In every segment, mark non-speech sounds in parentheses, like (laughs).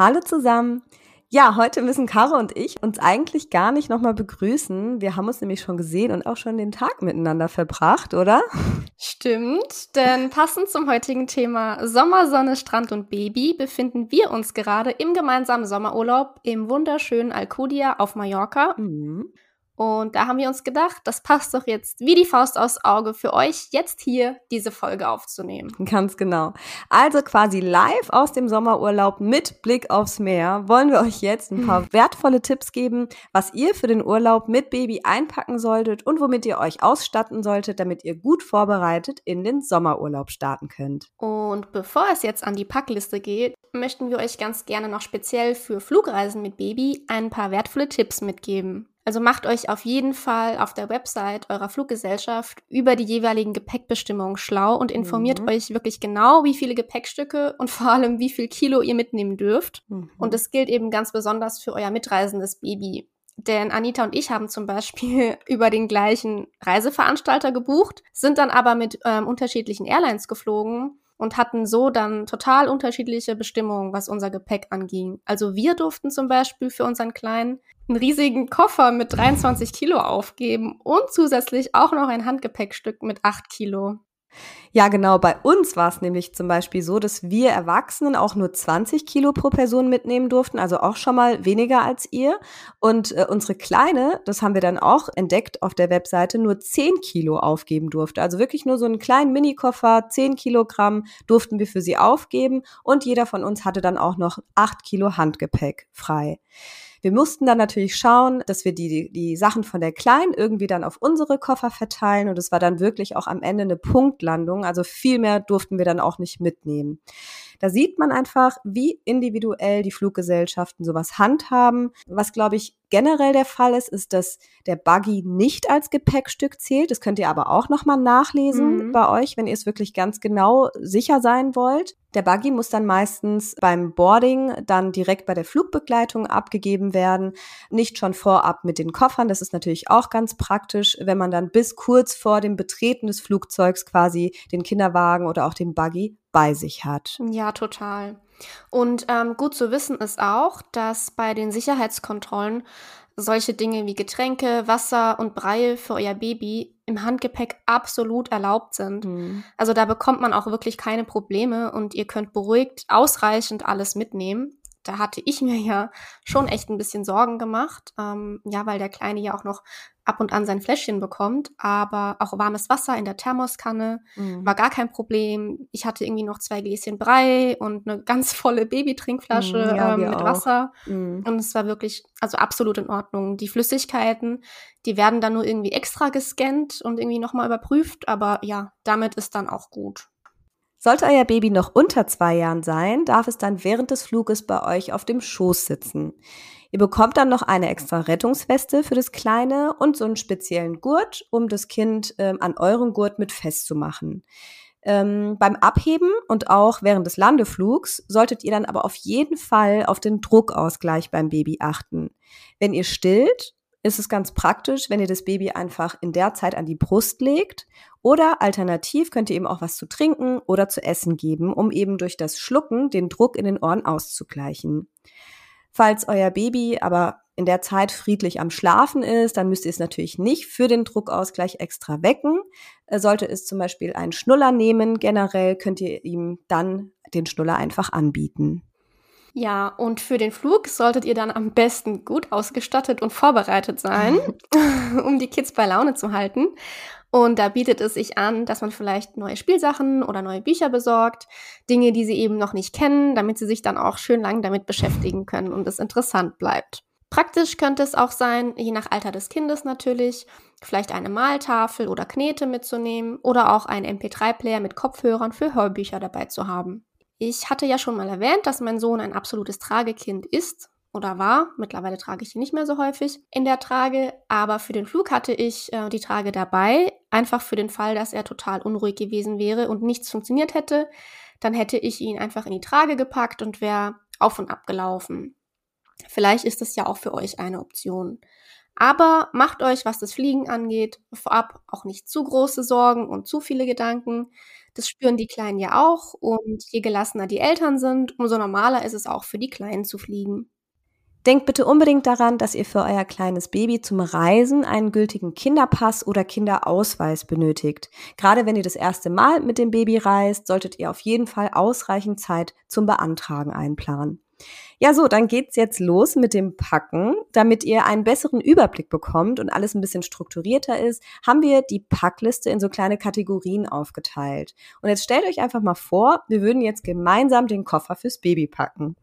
Hallo zusammen. Ja, heute müssen Caro und ich uns eigentlich gar nicht nochmal begrüßen. Wir haben uns nämlich schon gesehen und auch schon den Tag miteinander verbracht, oder? Stimmt, denn passend zum heutigen Thema Sommer, Sonne, Strand und Baby befinden wir uns gerade im gemeinsamen Sommerurlaub im wunderschönen Alcudia auf Mallorca. Mhm. Und da haben wir uns gedacht, das passt doch jetzt wie die Faust aufs Auge für euch, jetzt hier diese Folge aufzunehmen. Ganz genau. Also quasi live aus dem Sommerurlaub mit Blick aufs Meer wollen wir euch jetzt ein paar (laughs) wertvolle Tipps geben, was ihr für den Urlaub mit Baby einpacken solltet und womit ihr euch ausstatten solltet, damit ihr gut vorbereitet in den Sommerurlaub starten könnt. Und bevor es jetzt an die Packliste geht, möchten wir euch ganz gerne noch speziell für Flugreisen mit Baby ein paar wertvolle Tipps mitgeben. Also macht euch auf jeden Fall auf der Website eurer Fluggesellschaft über die jeweiligen Gepäckbestimmungen schlau und informiert mhm. euch wirklich genau, wie viele Gepäckstücke und vor allem, wie viel Kilo ihr mitnehmen dürft. Mhm. Und das gilt eben ganz besonders für euer mitreisendes Baby. Denn Anita und ich haben zum Beispiel (laughs) über den gleichen Reiseveranstalter gebucht, sind dann aber mit ähm, unterschiedlichen Airlines geflogen und hatten so dann total unterschiedliche Bestimmungen, was unser Gepäck anging. Also wir durften zum Beispiel für unseren Kleinen einen riesigen Koffer mit 23 Kilo aufgeben und zusätzlich auch noch ein Handgepäckstück mit 8 Kilo. Ja, genau. Bei uns war es nämlich zum Beispiel so, dass wir Erwachsenen auch nur 20 Kilo pro Person mitnehmen durften, also auch schon mal weniger als ihr. Und äh, unsere Kleine, das haben wir dann auch entdeckt auf der Webseite, nur 10 Kilo aufgeben durfte. Also wirklich nur so einen kleinen Minikoffer, 10 Kilogramm durften wir für sie aufgeben. Und jeder von uns hatte dann auch noch 8 Kilo Handgepäck frei. Wir mussten dann natürlich schauen, dass wir die, die Sachen von der Kleinen irgendwie dann auf unsere Koffer verteilen und es war dann wirklich auch am Ende eine Punktlandung. Also viel mehr durften wir dann auch nicht mitnehmen. Da sieht man einfach, wie individuell die Fluggesellschaften sowas handhaben. Was, glaube ich, generell der Fall ist, ist, dass der Buggy nicht als Gepäckstück zählt. Das könnt ihr aber auch nochmal nachlesen mhm. bei euch, wenn ihr es wirklich ganz genau sicher sein wollt. Der Buggy muss dann meistens beim Boarding dann direkt bei der Flugbegleitung abgegeben werden, nicht schon vorab mit den Koffern. Das ist natürlich auch ganz praktisch, wenn man dann bis kurz vor dem Betreten des Flugzeugs quasi den Kinderwagen oder auch den Buggy bei sich hat. Ja, total. Und ähm, gut zu wissen ist auch, dass bei den Sicherheitskontrollen solche Dinge wie Getränke, Wasser und Brei für euer Baby im Handgepäck absolut erlaubt sind. Mhm. Also da bekommt man auch wirklich keine Probleme und ihr könnt beruhigt ausreichend alles mitnehmen da hatte ich mir ja schon echt ein bisschen Sorgen gemacht. Ähm, ja, weil der Kleine ja auch noch ab und an sein Fläschchen bekommt, aber auch warmes Wasser in der Thermoskanne mhm. war gar kein Problem. Ich hatte irgendwie noch zwei Gläschen Brei und eine ganz (laughs) volle Babytrinkflasche mhm, ja, ähm, mit auch. Wasser. Mhm. Und es war wirklich, also absolut in Ordnung. Die Flüssigkeiten, die werden dann nur irgendwie extra gescannt und irgendwie nochmal überprüft, aber ja, damit ist dann auch gut. Sollte euer Baby noch unter zwei Jahren sein, darf es dann während des Fluges bei euch auf dem Schoß sitzen. Ihr bekommt dann noch eine extra Rettungsweste für das Kleine und so einen speziellen Gurt, um das Kind ähm, an eurem Gurt mit festzumachen. Ähm, beim Abheben und auch während des Landeflugs solltet ihr dann aber auf jeden Fall auf den Druckausgleich beim Baby achten. Wenn ihr stillt, ist es ganz praktisch, wenn ihr das Baby einfach in der Zeit an die Brust legt oder alternativ könnt ihr ihm auch was zu trinken oder zu essen geben, um eben durch das Schlucken den Druck in den Ohren auszugleichen. Falls euer Baby aber in der Zeit friedlich am Schlafen ist, dann müsst ihr es natürlich nicht für den Druckausgleich extra wecken. Äh, sollte es zum Beispiel einen Schnuller nehmen, generell könnt ihr ihm dann den Schnuller einfach anbieten. Ja, und für den Flug solltet ihr dann am besten gut ausgestattet und vorbereitet sein, (laughs) (laughs) um die Kids bei Laune zu halten. Und da bietet es sich an, dass man vielleicht neue Spielsachen oder neue Bücher besorgt, Dinge, die sie eben noch nicht kennen, damit sie sich dann auch schön lang damit beschäftigen können und es interessant bleibt. Praktisch könnte es auch sein, je nach Alter des Kindes natürlich, vielleicht eine Maltafel oder Knete mitzunehmen oder auch einen MP3-Player mit Kopfhörern für Hörbücher dabei zu haben. Ich hatte ja schon mal erwähnt, dass mein Sohn ein absolutes Tragekind ist oder war. Mittlerweile trage ich ihn nicht mehr so häufig in der Trage, aber für den Flug hatte ich äh, die Trage dabei, einfach für den Fall, dass er total unruhig gewesen wäre und nichts funktioniert hätte. Dann hätte ich ihn einfach in die Trage gepackt und wäre auf und ab gelaufen. Vielleicht ist das ja auch für euch eine Option. Aber macht euch, was das Fliegen angeht, vorab auch nicht zu große Sorgen und zu viele Gedanken. Das spüren die Kleinen ja auch und je gelassener die Eltern sind, umso normaler ist es auch für die Kleinen zu fliegen. Denkt bitte unbedingt daran, dass ihr für euer kleines Baby zum Reisen einen gültigen Kinderpass oder Kinderausweis benötigt. Gerade wenn ihr das erste Mal mit dem Baby reist, solltet ihr auf jeden Fall ausreichend Zeit zum Beantragen einplanen. Ja, so, dann geht's jetzt los mit dem Packen. Damit ihr einen besseren Überblick bekommt und alles ein bisschen strukturierter ist, haben wir die Packliste in so kleine Kategorien aufgeteilt. Und jetzt stellt euch einfach mal vor, wir würden jetzt gemeinsam den Koffer fürs Baby packen.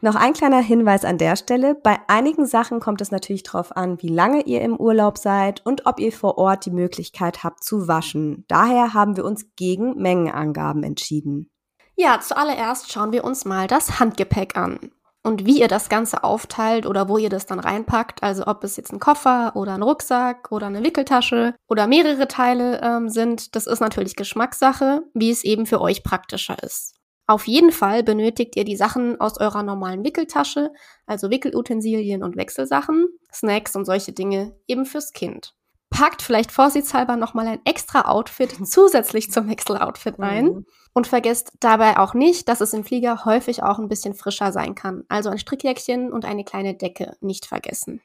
Noch ein kleiner Hinweis an der Stelle. Bei einigen Sachen kommt es natürlich darauf an, wie lange ihr im Urlaub seid und ob ihr vor Ort die Möglichkeit habt zu waschen. Daher haben wir uns gegen Mengenangaben entschieden. Ja, zuallererst schauen wir uns mal das Handgepäck an. Und wie ihr das Ganze aufteilt oder wo ihr das dann reinpackt, also ob es jetzt ein Koffer oder ein Rucksack oder eine Wickeltasche oder mehrere Teile ähm, sind, das ist natürlich Geschmackssache, wie es eben für euch praktischer ist. Auf jeden Fall benötigt ihr die Sachen aus eurer normalen Wickeltasche, also Wickelutensilien und Wechselsachen, Snacks und solche Dinge eben fürs Kind. Packt vielleicht vorsichtshalber nochmal ein extra Outfit (laughs) zusätzlich zum Wechseloutfit ein. Mhm. Und vergesst dabei auch nicht, dass es im Flieger häufig auch ein bisschen frischer sein kann. Also ein Strickjäckchen und eine kleine Decke nicht vergessen.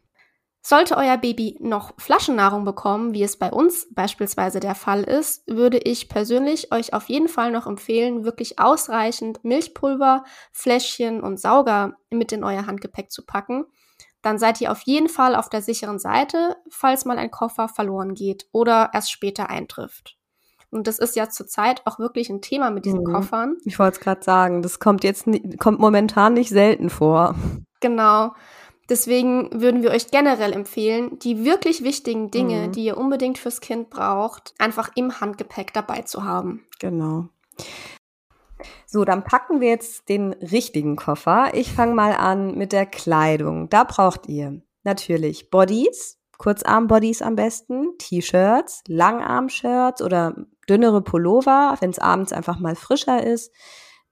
Sollte euer Baby noch Flaschennahrung bekommen, wie es bei uns beispielsweise der Fall ist, würde ich persönlich euch auf jeden Fall noch empfehlen, wirklich ausreichend Milchpulver, Fläschchen und Sauger mit in euer Handgepäck zu packen. Dann seid ihr auf jeden Fall auf der sicheren Seite, falls mal ein Koffer verloren geht oder erst später eintrifft. Und das ist ja zurzeit auch wirklich ein Thema mit diesen mhm. Koffern. Ich wollte es gerade sagen, das kommt jetzt kommt momentan nicht selten vor. Genau. Deswegen würden wir euch generell empfehlen, die wirklich wichtigen Dinge, mhm. die ihr unbedingt fürs Kind braucht, einfach im Handgepäck dabei zu haben. Genau. So, dann packen wir jetzt den richtigen Koffer. Ich fange mal an mit der Kleidung. Da braucht ihr natürlich Bodies, Kurzarm-Bodies am besten, T-Shirts, Langarm-Shirts oder dünnere Pullover, wenn es abends einfach mal frischer ist.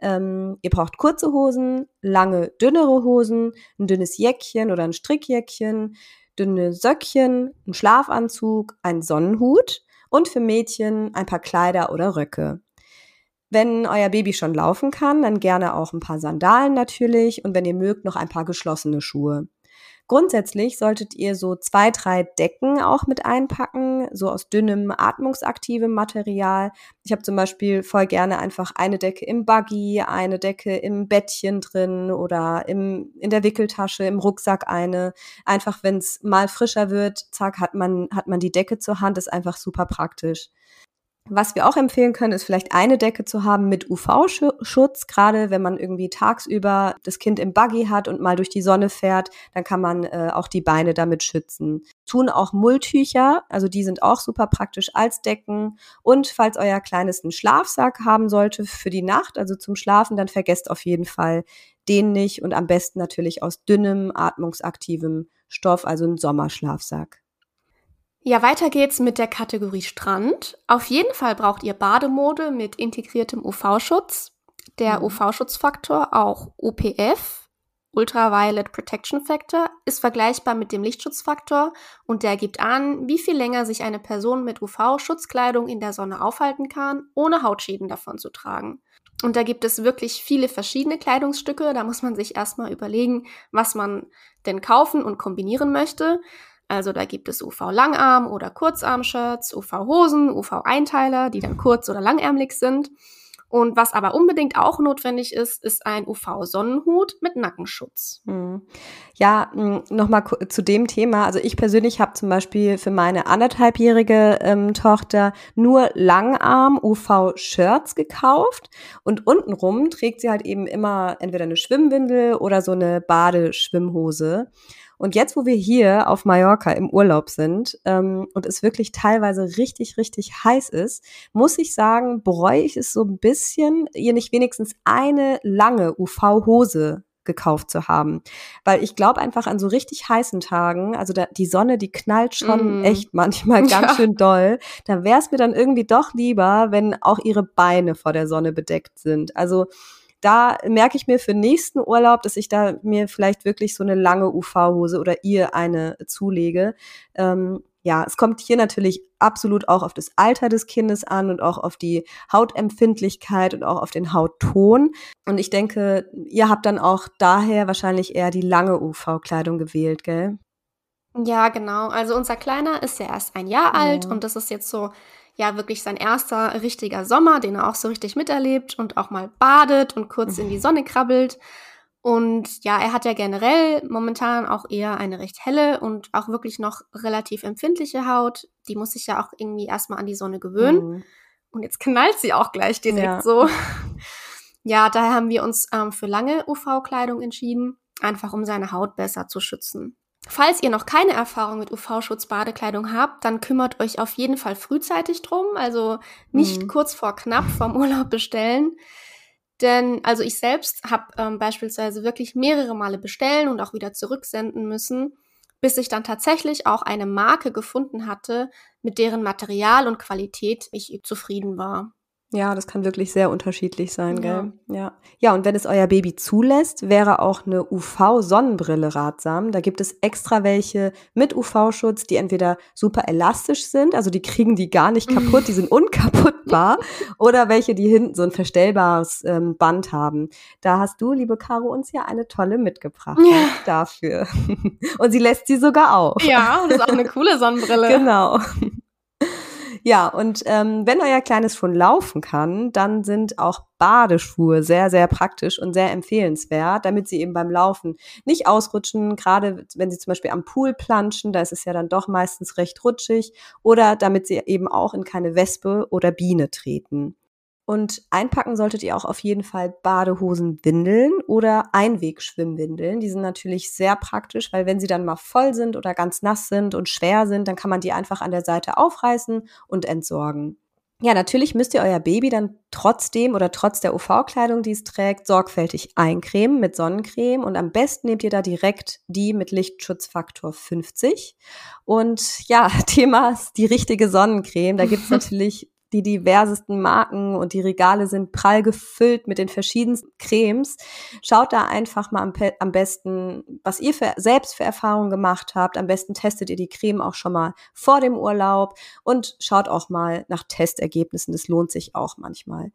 Ähm, ihr braucht kurze Hosen, lange, dünnere Hosen, ein dünnes Jäckchen oder ein Strickjäckchen, dünne Söckchen, ein Schlafanzug, ein Sonnenhut und für Mädchen ein paar Kleider oder Röcke. Wenn euer Baby schon laufen kann, dann gerne auch ein paar Sandalen natürlich und wenn ihr mögt, noch ein paar geschlossene Schuhe. Grundsätzlich solltet ihr so zwei, drei Decken auch mit einpacken, so aus dünnem, atmungsaktivem Material. Ich habe zum Beispiel voll gerne einfach eine Decke im Buggy, eine Decke im Bettchen drin oder im, in der Wickeltasche, im Rucksack eine. Einfach, wenn es mal frischer wird, zack, hat man, hat man die Decke zur Hand, ist einfach super praktisch. Was wir auch empfehlen können, ist vielleicht eine Decke zu haben mit UV-Schutz. Gerade wenn man irgendwie tagsüber das Kind im Buggy hat und mal durch die Sonne fährt, dann kann man äh, auch die Beine damit schützen. Tun auch Mulltücher, also die sind auch super praktisch als Decken. Und falls euer Kleines einen Schlafsack haben sollte für die Nacht, also zum Schlafen, dann vergesst auf jeden Fall den nicht und am besten natürlich aus dünnem, atmungsaktivem Stoff, also ein Sommerschlafsack. Ja, weiter geht's mit der Kategorie Strand. Auf jeden Fall braucht ihr Bademode mit integriertem UV-Schutz. Der mhm. UV-Schutzfaktor, auch UPF, Ultraviolet Protection Factor, ist vergleichbar mit dem Lichtschutzfaktor und der gibt an, wie viel länger sich eine Person mit UV-Schutzkleidung in der Sonne aufhalten kann, ohne Hautschäden davon zu tragen. Und da gibt es wirklich viele verschiedene Kleidungsstücke. Da muss man sich erstmal überlegen, was man denn kaufen und kombinieren möchte. Also da gibt es UV-Langarm- oder Kurzarm-Shirts, UV-Hosen, UV-Einteiler, die dann kurz- oder langärmlich sind. Und was aber unbedingt auch notwendig ist, ist ein UV-Sonnenhut mit Nackenschutz. Hm. Ja, hm, nochmal zu dem Thema. Also ich persönlich habe zum Beispiel für meine anderthalbjährige ähm, Tochter nur Langarm-UV-Shirts gekauft und untenrum trägt sie halt eben immer entweder eine Schwimmwindel oder so eine Badeschwimmhose. Und jetzt, wo wir hier auf Mallorca im Urlaub sind ähm, und es wirklich teilweise richtig, richtig heiß ist, muss ich sagen, bereue ich es so ein bisschen, ihr nicht wenigstens eine lange UV-Hose gekauft zu haben. Weil ich glaube einfach an so richtig heißen Tagen, also da, die Sonne, die knallt schon mm. echt manchmal (laughs) ganz ja. schön doll. Da wäre es mir dann irgendwie doch lieber, wenn auch ihre Beine vor der Sonne bedeckt sind. Also da merke ich mir für nächsten Urlaub, dass ich da mir vielleicht wirklich so eine lange UV-Hose oder ihr eine zulege. Ähm, ja, es kommt hier natürlich absolut auch auf das Alter des Kindes an und auch auf die Hautempfindlichkeit und auch auf den Hautton. Und ich denke, ihr habt dann auch daher wahrscheinlich eher die lange UV-Kleidung gewählt, gell? Ja, genau. Also unser Kleiner ist ja erst ein Jahr alt und das ist jetzt so ja wirklich sein erster richtiger Sommer, den er auch so richtig miterlebt und auch mal badet und kurz in die Sonne krabbelt. Und ja, er hat ja generell momentan auch eher eine recht helle und auch wirklich noch relativ empfindliche Haut. Die muss sich ja auch irgendwie erstmal an die Sonne gewöhnen. Mhm. Und jetzt knallt sie auch gleich direkt ja. so. ja, daher haben wir uns ähm, für lange UV-Kleidung entschieden, einfach um seine Haut besser zu schützen. Falls ihr noch keine Erfahrung mit UV-Schutz-Badekleidung habt, dann kümmert euch auf jeden Fall frühzeitig drum. Also nicht mhm. kurz vor knapp vom Urlaub bestellen. Denn also ich selbst habe ähm, beispielsweise wirklich mehrere Male bestellen und auch wieder zurücksenden müssen, bis ich dann tatsächlich auch eine Marke gefunden hatte, mit deren Material und Qualität ich zufrieden war. Ja, das kann wirklich sehr unterschiedlich sein, ja. gell? Ja. Ja, und wenn es euer Baby zulässt, wäre auch eine UV-Sonnenbrille ratsam. Da gibt es extra welche mit UV-Schutz, die entweder super elastisch sind, also die kriegen die gar nicht kaputt, die sind (laughs) unkaputtbar, oder welche, die hinten so ein verstellbares ähm, Band haben. Da hast du, liebe Caro, uns ja eine tolle mitgebracht ja. dafür. (laughs) und sie lässt sie sogar auf. Ja, und das ist auch eine coole (laughs) Sonnenbrille. Genau. Ja, und ähm, wenn euer Kleines schon laufen kann, dann sind auch Badeschuhe sehr, sehr praktisch und sehr empfehlenswert, damit sie eben beim Laufen nicht ausrutschen, gerade wenn sie zum Beispiel am Pool planschen, da ist es ja dann doch meistens recht rutschig, oder damit sie eben auch in keine Wespe oder Biene treten. Und einpacken solltet ihr auch auf jeden Fall Badehosenwindeln oder Einwegschwimmwindeln. Die sind natürlich sehr praktisch, weil wenn sie dann mal voll sind oder ganz nass sind und schwer sind, dann kann man die einfach an der Seite aufreißen und entsorgen. Ja, natürlich müsst ihr euer Baby dann trotzdem oder trotz der UV-Kleidung, die es trägt, sorgfältig eincremen mit Sonnencreme und am besten nehmt ihr da direkt die mit Lichtschutzfaktor 50. Und ja, (laughs) Thema ist die richtige Sonnencreme. Da gibt's (laughs) natürlich die diversesten Marken und die Regale sind prall gefüllt mit den verschiedensten Cremes. Schaut da einfach mal am, am besten, was ihr für, selbst für Erfahrungen gemacht habt. Am besten testet ihr die Creme auch schon mal vor dem Urlaub und schaut auch mal nach Testergebnissen. Das lohnt sich auch manchmal.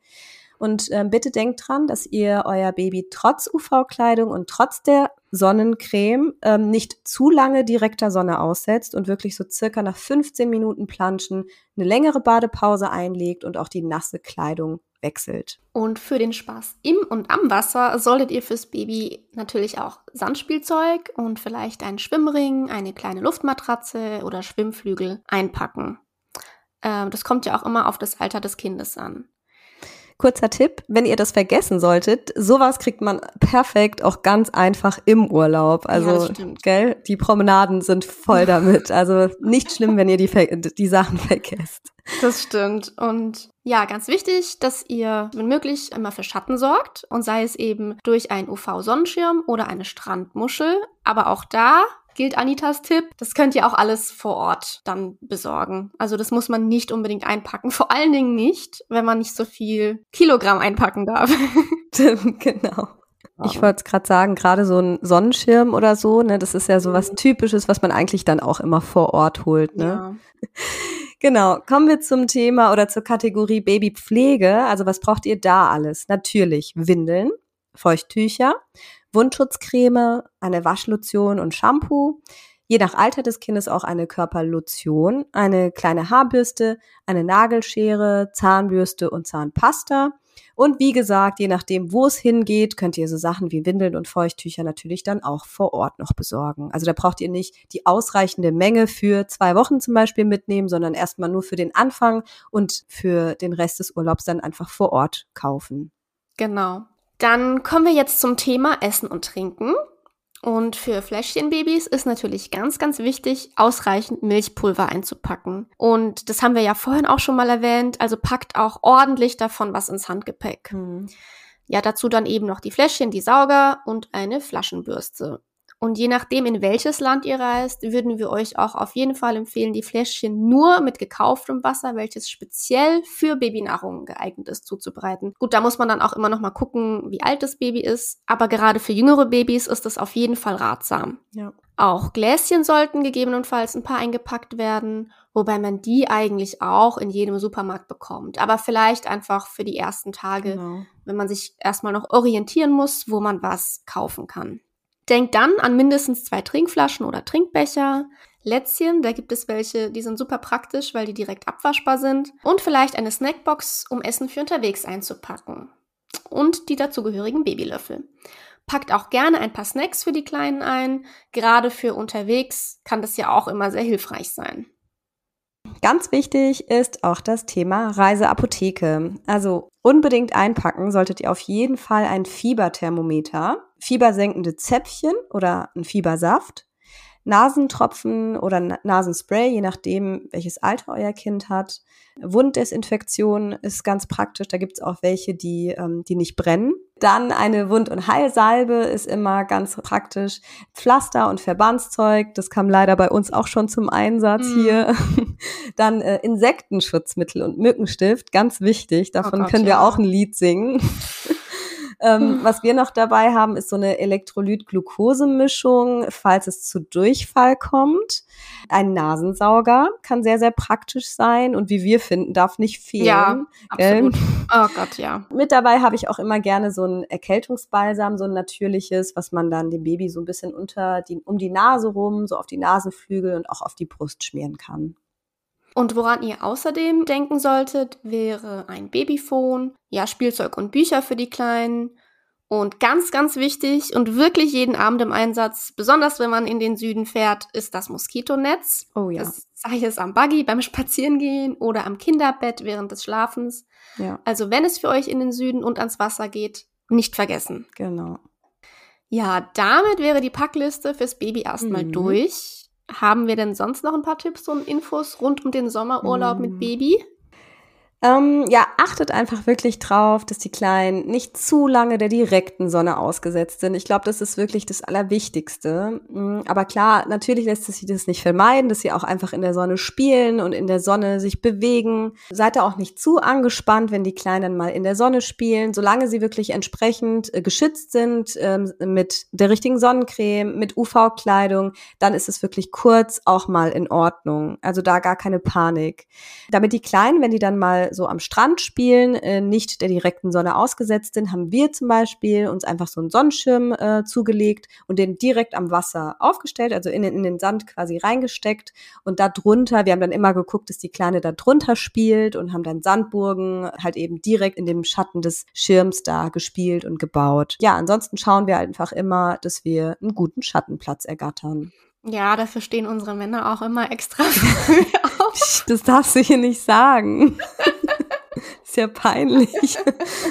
Und äh, bitte denkt dran, dass ihr euer Baby trotz UV-Kleidung und trotz der Sonnencreme ähm, nicht zu lange direkter Sonne aussetzt und wirklich so circa nach 15 Minuten Planschen eine längere Badepause einlegt und auch die nasse Kleidung wechselt. Und für den Spaß im und am Wasser solltet ihr fürs Baby natürlich auch Sandspielzeug und vielleicht einen Schwimmring, eine kleine Luftmatratze oder Schwimmflügel einpacken. Ähm, das kommt ja auch immer auf das Alter des Kindes an. Kurzer Tipp, wenn ihr das vergessen solltet, sowas kriegt man perfekt auch ganz einfach im Urlaub. Also, ja, gell, die Promenaden sind voll (laughs) damit. Also nicht schlimm, wenn ihr die, die Sachen vergesst. Das stimmt. Und ja, ganz wichtig, dass ihr, wenn möglich, immer für Schatten sorgt und sei es eben durch einen UV-Sonnenschirm oder eine Strandmuschel. Aber auch da gilt Anitas Tipp. Das könnt ihr auch alles vor Ort dann besorgen. Also das muss man nicht unbedingt einpacken. Vor allen Dingen nicht, wenn man nicht so viel Kilogramm einpacken darf. (laughs) genau. Ich wollte es gerade sagen, gerade so ein Sonnenschirm oder so, ne, das ist ja so was Typisches, was man eigentlich dann auch immer vor Ort holt, ne? Ja. (laughs) Genau, kommen wir zum Thema oder zur Kategorie Babypflege. Also was braucht ihr da alles? Natürlich Windeln, Feuchttücher, Wundschutzcreme, eine Waschlotion und Shampoo. Je nach Alter des Kindes auch eine Körperlotion, eine kleine Haarbürste, eine Nagelschere, Zahnbürste und Zahnpasta. Und wie gesagt, je nachdem, wo es hingeht, könnt ihr so Sachen wie Windeln und Feuchttücher natürlich dann auch vor Ort noch besorgen. Also da braucht ihr nicht die ausreichende Menge für zwei Wochen zum Beispiel mitnehmen, sondern erstmal nur für den Anfang und für den Rest des Urlaubs dann einfach vor Ort kaufen. Genau. Dann kommen wir jetzt zum Thema Essen und Trinken. Und für Fläschchenbabys ist natürlich ganz, ganz wichtig, ausreichend Milchpulver einzupacken. Und das haben wir ja vorhin auch schon mal erwähnt. Also packt auch ordentlich davon was ins Handgepäck. Mhm. Ja, dazu dann eben noch die Fläschchen, die Sauger und eine Flaschenbürste. Und je nachdem, in welches Land ihr reist, würden wir euch auch auf jeden Fall empfehlen, die Fläschchen nur mit gekauftem Wasser, welches speziell für Babynahrung geeignet ist, zuzubereiten. Gut, da muss man dann auch immer noch mal gucken, wie alt das Baby ist. Aber gerade für jüngere Babys ist das auf jeden Fall ratsam. Ja. Auch Gläschen sollten gegebenenfalls ein paar eingepackt werden, wobei man die eigentlich auch in jedem Supermarkt bekommt. Aber vielleicht einfach für die ersten Tage, genau. wenn man sich erstmal noch orientieren muss, wo man was kaufen kann. Denkt dann an mindestens zwei Trinkflaschen oder Trinkbecher. Lätzchen, da gibt es welche, die sind super praktisch, weil die direkt abwaschbar sind. Und vielleicht eine Snackbox, um Essen für unterwegs einzupacken. Und die dazugehörigen Babylöffel. Packt auch gerne ein paar Snacks für die Kleinen ein. Gerade für unterwegs kann das ja auch immer sehr hilfreich sein. Ganz wichtig ist auch das Thema Reiseapotheke. Also unbedingt einpacken solltet ihr auf jeden Fall ein Fieberthermometer, fiebersenkende Zäpfchen oder ein Fiebersaft, Nasentropfen oder Nasenspray, je nachdem, welches Alter euer Kind hat. Wunddesinfektion ist ganz praktisch. Da gibt es auch welche, die, ähm, die nicht brennen. Dann eine Wund- und Heilsalbe ist immer ganz praktisch. Pflaster und Verbandszeug, das kam leider bei uns auch schon zum Einsatz mm. hier. (laughs) Dann äh, Insektenschutzmittel und Mückenstift, ganz wichtig. Davon oh Gott, können wir ja. auch ein Lied singen. (laughs) Ähm, was wir noch dabei haben, ist so eine Elektrolyt-Glucose-Mischung, falls es zu Durchfall kommt. Ein Nasensauger kann sehr, sehr praktisch sein und wie wir finden, darf nicht fehlen. Ja, absolut. Oh Gott, ja. Mit dabei habe ich auch immer gerne so ein Erkältungsbalsam, so ein natürliches, was man dann dem Baby so ein bisschen unter die, um die Nase rum, so auf die Nasenflügel und auch auf die Brust schmieren kann. Und woran ihr außerdem denken solltet, wäre ein Babyphone, ja, Spielzeug und Bücher für die Kleinen. Und ganz, ganz wichtig und wirklich jeden Abend im Einsatz, besonders wenn man in den Süden fährt, ist das Moskitonetz. Oh ja. Das sei es am Buggy beim Spazierengehen oder am Kinderbett während des Schlafens. Ja. Also wenn es für euch in den Süden und ans Wasser geht, nicht vergessen. Genau. Ja, damit wäre die Packliste fürs Baby erstmal mhm. durch. Haben wir denn sonst noch ein paar Tipps und Infos rund um den Sommerurlaub mm. mit Baby? Ähm, ja, achtet einfach wirklich drauf, dass die Kleinen nicht zu lange der direkten Sonne ausgesetzt sind. Ich glaube, das ist wirklich das Allerwichtigste. Mm, aber klar, natürlich lässt sich das nicht vermeiden, dass sie auch einfach in der Sonne spielen und in der Sonne sich bewegen. Seid da auch nicht zu angespannt, wenn die Kleinen mal in der Sonne spielen. Solange sie wirklich entsprechend äh, geschützt sind ähm, mit der richtigen Sonnencreme, mit UV-Kleidung, dann ist es wirklich kurz auch mal in Ordnung. Also da gar keine Panik. Damit die Kleinen, wenn die dann mal so am Strand spielen, äh, nicht der direkten Sonne ausgesetzt sind, haben wir zum Beispiel uns einfach so einen Sonnenschirm äh, zugelegt und den direkt am Wasser aufgestellt, also in, in den Sand quasi reingesteckt und da drunter, wir haben dann immer geguckt, dass die Kleine da drunter spielt und haben dann Sandburgen halt eben direkt in dem Schatten des Schirms da gespielt und gebaut. Ja, ansonsten schauen wir einfach immer, dass wir einen guten Schattenplatz ergattern. Ja, dafür stehen unsere Männer auch immer extra (laughs) früh auf. Das darfst du hier nicht sagen. (laughs) (laughs) Ja peinlich.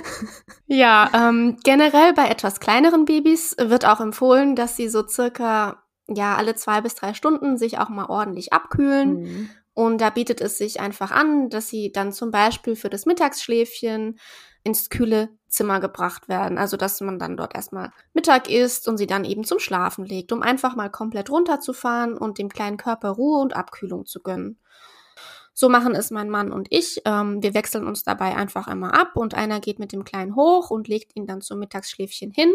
(laughs) ja, ähm, generell bei etwas kleineren Babys wird auch empfohlen, dass sie so circa ja alle zwei bis drei Stunden sich auch mal ordentlich abkühlen. Mhm. Und da bietet es sich einfach an, dass sie dann zum Beispiel für das Mittagsschläfchen ins kühle Zimmer gebracht werden. Also dass man dann dort erstmal Mittag isst und sie dann eben zum Schlafen legt, um einfach mal komplett runterzufahren und dem kleinen Körper Ruhe und Abkühlung zu gönnen. So machen es mein Mann und ich. Ähm, wir wechseln uns dabei einfach einmal ab und einer geht mit dem Kleinen hoch und legt ihn dann zum Mittagsschläfchen hin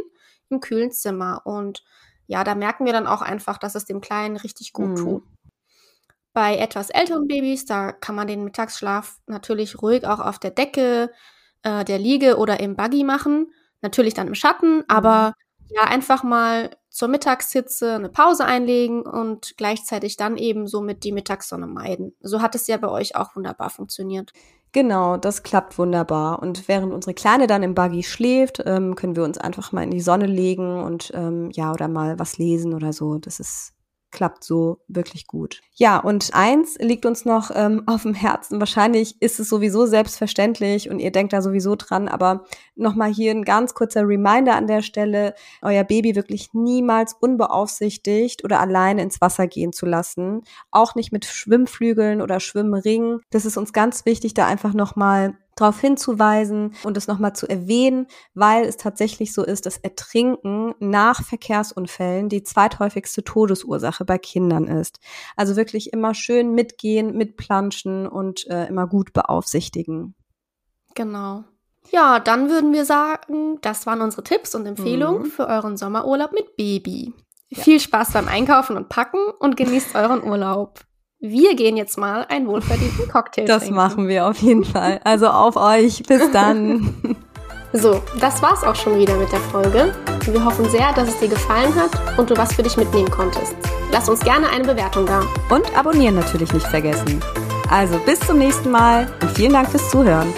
im kühlen Zimmer. Und ja, da merken wir dann auch einfach, dass es dem Kleinen richtig gut mhm. tut. Bei etwas älteren Babys, da kann man den Mittagsschlaf natürlich ruhig auch auf der Decke, äh, der Liege oder im Buggy machen. Natürlich dann im Schatten, mhm. aber ja, einfach mal zur Mittagshitze eine Pause einlegen und gleichzeitig dann eben somit die Mittagssonne meiden. So hat es ja bei euch auch wunderbar funktioniert. Genau, das klappt wunderbar. Und während unsere Kleine dann im Buggy schläft, ähm, können wir uns einfach mal in die Sonne legen und ähm, ja, oder mal was lesen oder so. Das ist klappt so wirklich gut. Ja, und eins liegt uns noch ähm, (laughs) auf dem Herzen. Wahrscheinlich ist es sowieso selbstverständlich und ihr denkt da sowieso dran, aber nochmal hier ein ganz kurzer Reminder an der Stelle, euer Baby wirklich niemals unbeaufsichtigt oder alleine ins Wasser gehen zu lassen. Auch nicht mit Schwimmflügeln oder Schwimmringen. Das ist uns ganz wichtig, da einfach nochmal darauf hinzuweisen und es nochmal zu erwähnen, weil es tatsächlich so ist, dass Ertrinken nach Verkehrsunfällen die zweithäufigste Todesursache bei Kindern ist. Also wirklich immer schön mitgehen, mitplanschen und äh, immer gut beaufsichtigen. Genau. Ja, dann würden wir sagen, das waren unsere Tipps und Empfehlungen mhm. für euren Sommerurlaub mit Baby. Ja. Viel Spaß beim Einkaufen und Packen und genießt euren Urlaub wir gehen jetzt mal einen wohlverdienten Cocktail das trinken. Das machen wir auf jeden Fall. Also auf euch. Bis (laughs) dann. So, das war's auch schon wieder mit der Folge. Wir hoffen sehr, dass es dir gefallen hat und du was für dich mitnehmen konntest. Lass uns gerne eine Bewertung da. Und abonnieren natürlich nicht vergessen. Also bis zum nächsten Mal und vielen Dank fürs Zuhören.